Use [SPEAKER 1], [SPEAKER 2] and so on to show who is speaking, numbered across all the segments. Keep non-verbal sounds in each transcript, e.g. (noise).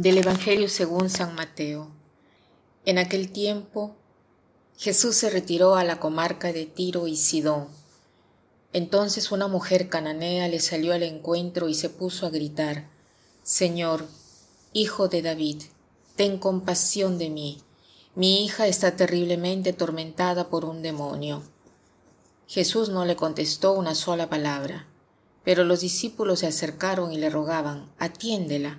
[SPEAKER 1] Del Evangelio según San Mateo. En aquel tiempo Jesús se retiró a la comarca de Tiro y Sidón. Entonces una mujer cananea le salió al encuentro y se puso a gritar, Señor, Hijo de David, ten compasión de mí. Mi hija está terriblemente atormentada por un demonio. Jesús no le contestó una sola palabra, pero los discípulos se acercaron y le rogaban, atiéndela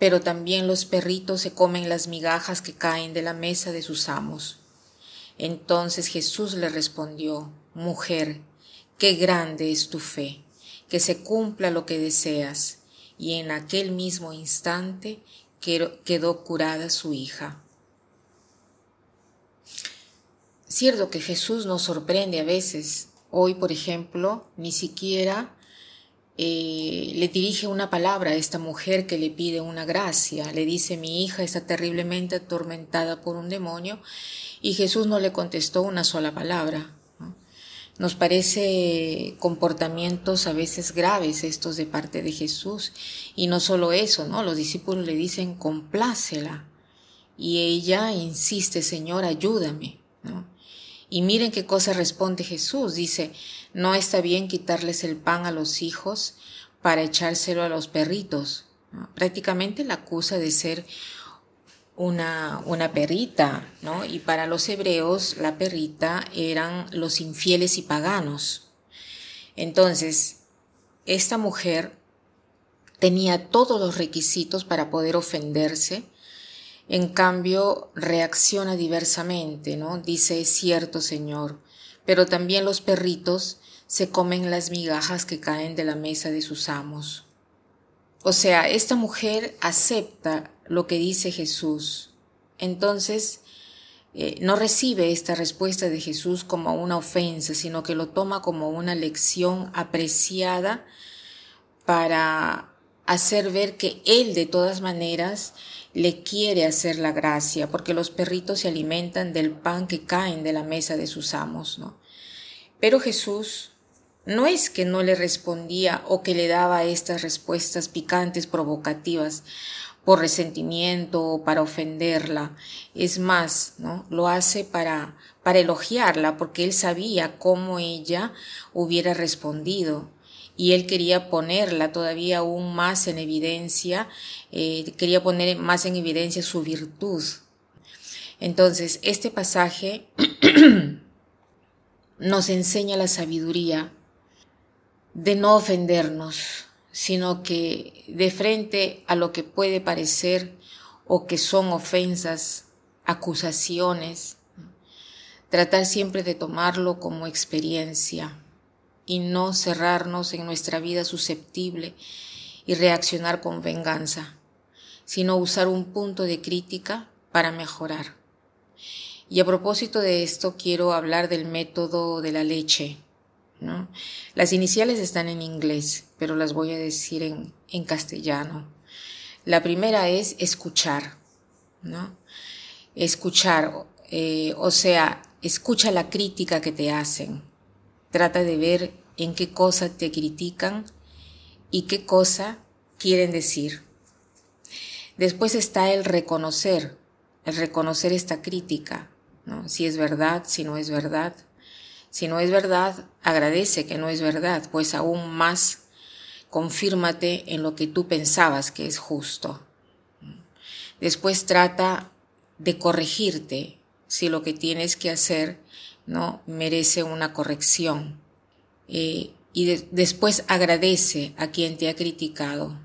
[SPEAKER 1] pero también los perritos se comen las migajas que caen de la mesa de sus amos. Entonces Jesús le respondió, Mujer, qué grande es tu fe, que se cumpla lo que deseas. Y en aquel mismo instante quedó curada su hija. Cierto que Jesús nos sorprende a veces. Hoy, por ejemplo, ni siquiera eh, le dirige una palabra a esta mujer que le pide una gracia. Le dice, mi hija está terriblemente atormentada por un demonio y Jesús no le contestó una sola palabra. Nos parece comportamientos a veces graves estos de parte de Jesús. Y no solo eso, ¿no? Los discípulos le dicen, complácela. Y ella insiste, Señor, ayúdame, ¿no? Y miren qué cosa responde Jesús. Dice, no está bien quitarles el pan a los hijos para echárselo a los perritos. Prácticamente la acusa de ser una, una perrita, ¿no? Y para los hebreos la perrita eran los infieles y paganos. Entonces, esta mujer tenía todos los requisitos para poder ofenderse, en cambio reacciona diversamente, ¿no? Dice, es cierto, Señor, pero también los perritos se comen las migajas que caen de la mesa de sus amos. O sea, esta mujer acepta lo que dice Jesús. Entonces, eh, no recibe esta respuesta de Jesús como una ofensa, sino que lo toma como una lección apreciada para hacer ver que Él de todas maneras le quiere hacer la gracia, porque los perritos se alimentan del pan que caen de la mesa de sus amos, ¿no? Pero Jesús no es que no le respondía o que le daba estas respuestas picantes, provocativas, por resentimiento o para ofenderla. Es más, ¿no? Lo hace para, para elogiarla, porque él sabía cómo ella hubiera respondido y él quería ponerla todavía aún más en evidencia, eh, quería poner más en evidencia su virtud. Entonces, este pasaje (clears throat) nos enseña la sabiduría de no ofendernos, sino que de frente a lo que puede parecer o que son ofensas, acusaciones, tratar siempre de tomarlo como experiencia y no cerrarnos en nuestra vida susceptible y reaccionar con venganza, sino usar un punto de crítica para mejorar. Y a propósito de esto quiero hablar del método de la leche. ¿no? Las iniciales están en inglés, pero las voy a decir en, en castellano. La primera es escuchar, ¿no? Escuchar, eh, o sea, escucha la crítica que te hacen. Trata de ver en qué cosa te critican y qué cosa quieren decir. Después está el reconocer, el reconocer esta crítica, si es verdad, si no es verdad. Si no es verdad, agradece que no es verdad, pues aún más confírmate en lo que tú pensabas que es justo. Después trata de corregirte si lo que tienes que hacer no merece una corrección. Eh, y después agradece a quien te ha criticado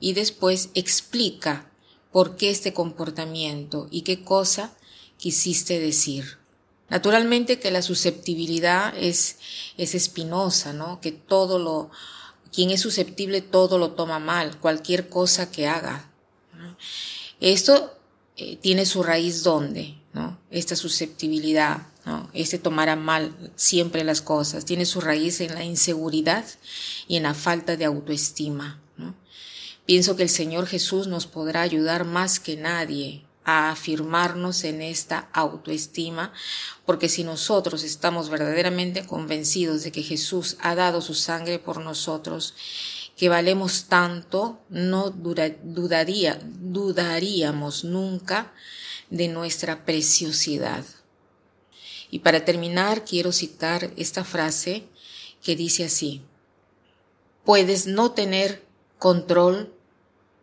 [SPEAKER 1] y después explica por qué este comportamiento y qué cosa quisiste decir. Naturalmente que la susceptibilidad es, es espinosa, ¿no? Que todo lo, Quien es susceptible todo lo toma mal, cualquier cosa que haga. Esto eh, tiene su raíz donde, ¿no? Esta susceptibilidad, ¿no? Este tomar mal siempre las cosas, tiene su raíz en la inseguridad y en la falta de autoestima. Pienso que el Señor Jesús nos podrá ayudar más que nadie a afirmarnos en esta autoestima, porque si nosotros estamos verdaderamente convencidos de que Jesús ha dado su sangre por nosotros, que valemos tanto, no dudaría, dudaríamos nunca de nuestra preciosidad. Y para terminar, quiero citar esta frase que dice así, puedes no tener control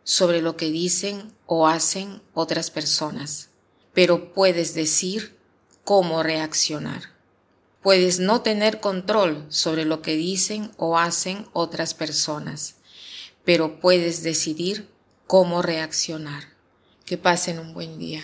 [SPEAKER 1] sobre lo que dicen o hacen otras personas, pero puedes decir cómo reaccionar. Puedes no tener control sobre lo que dicen o hacen otras personas, pero puedes decidir cómo reaccionar. Que pasen un buen día.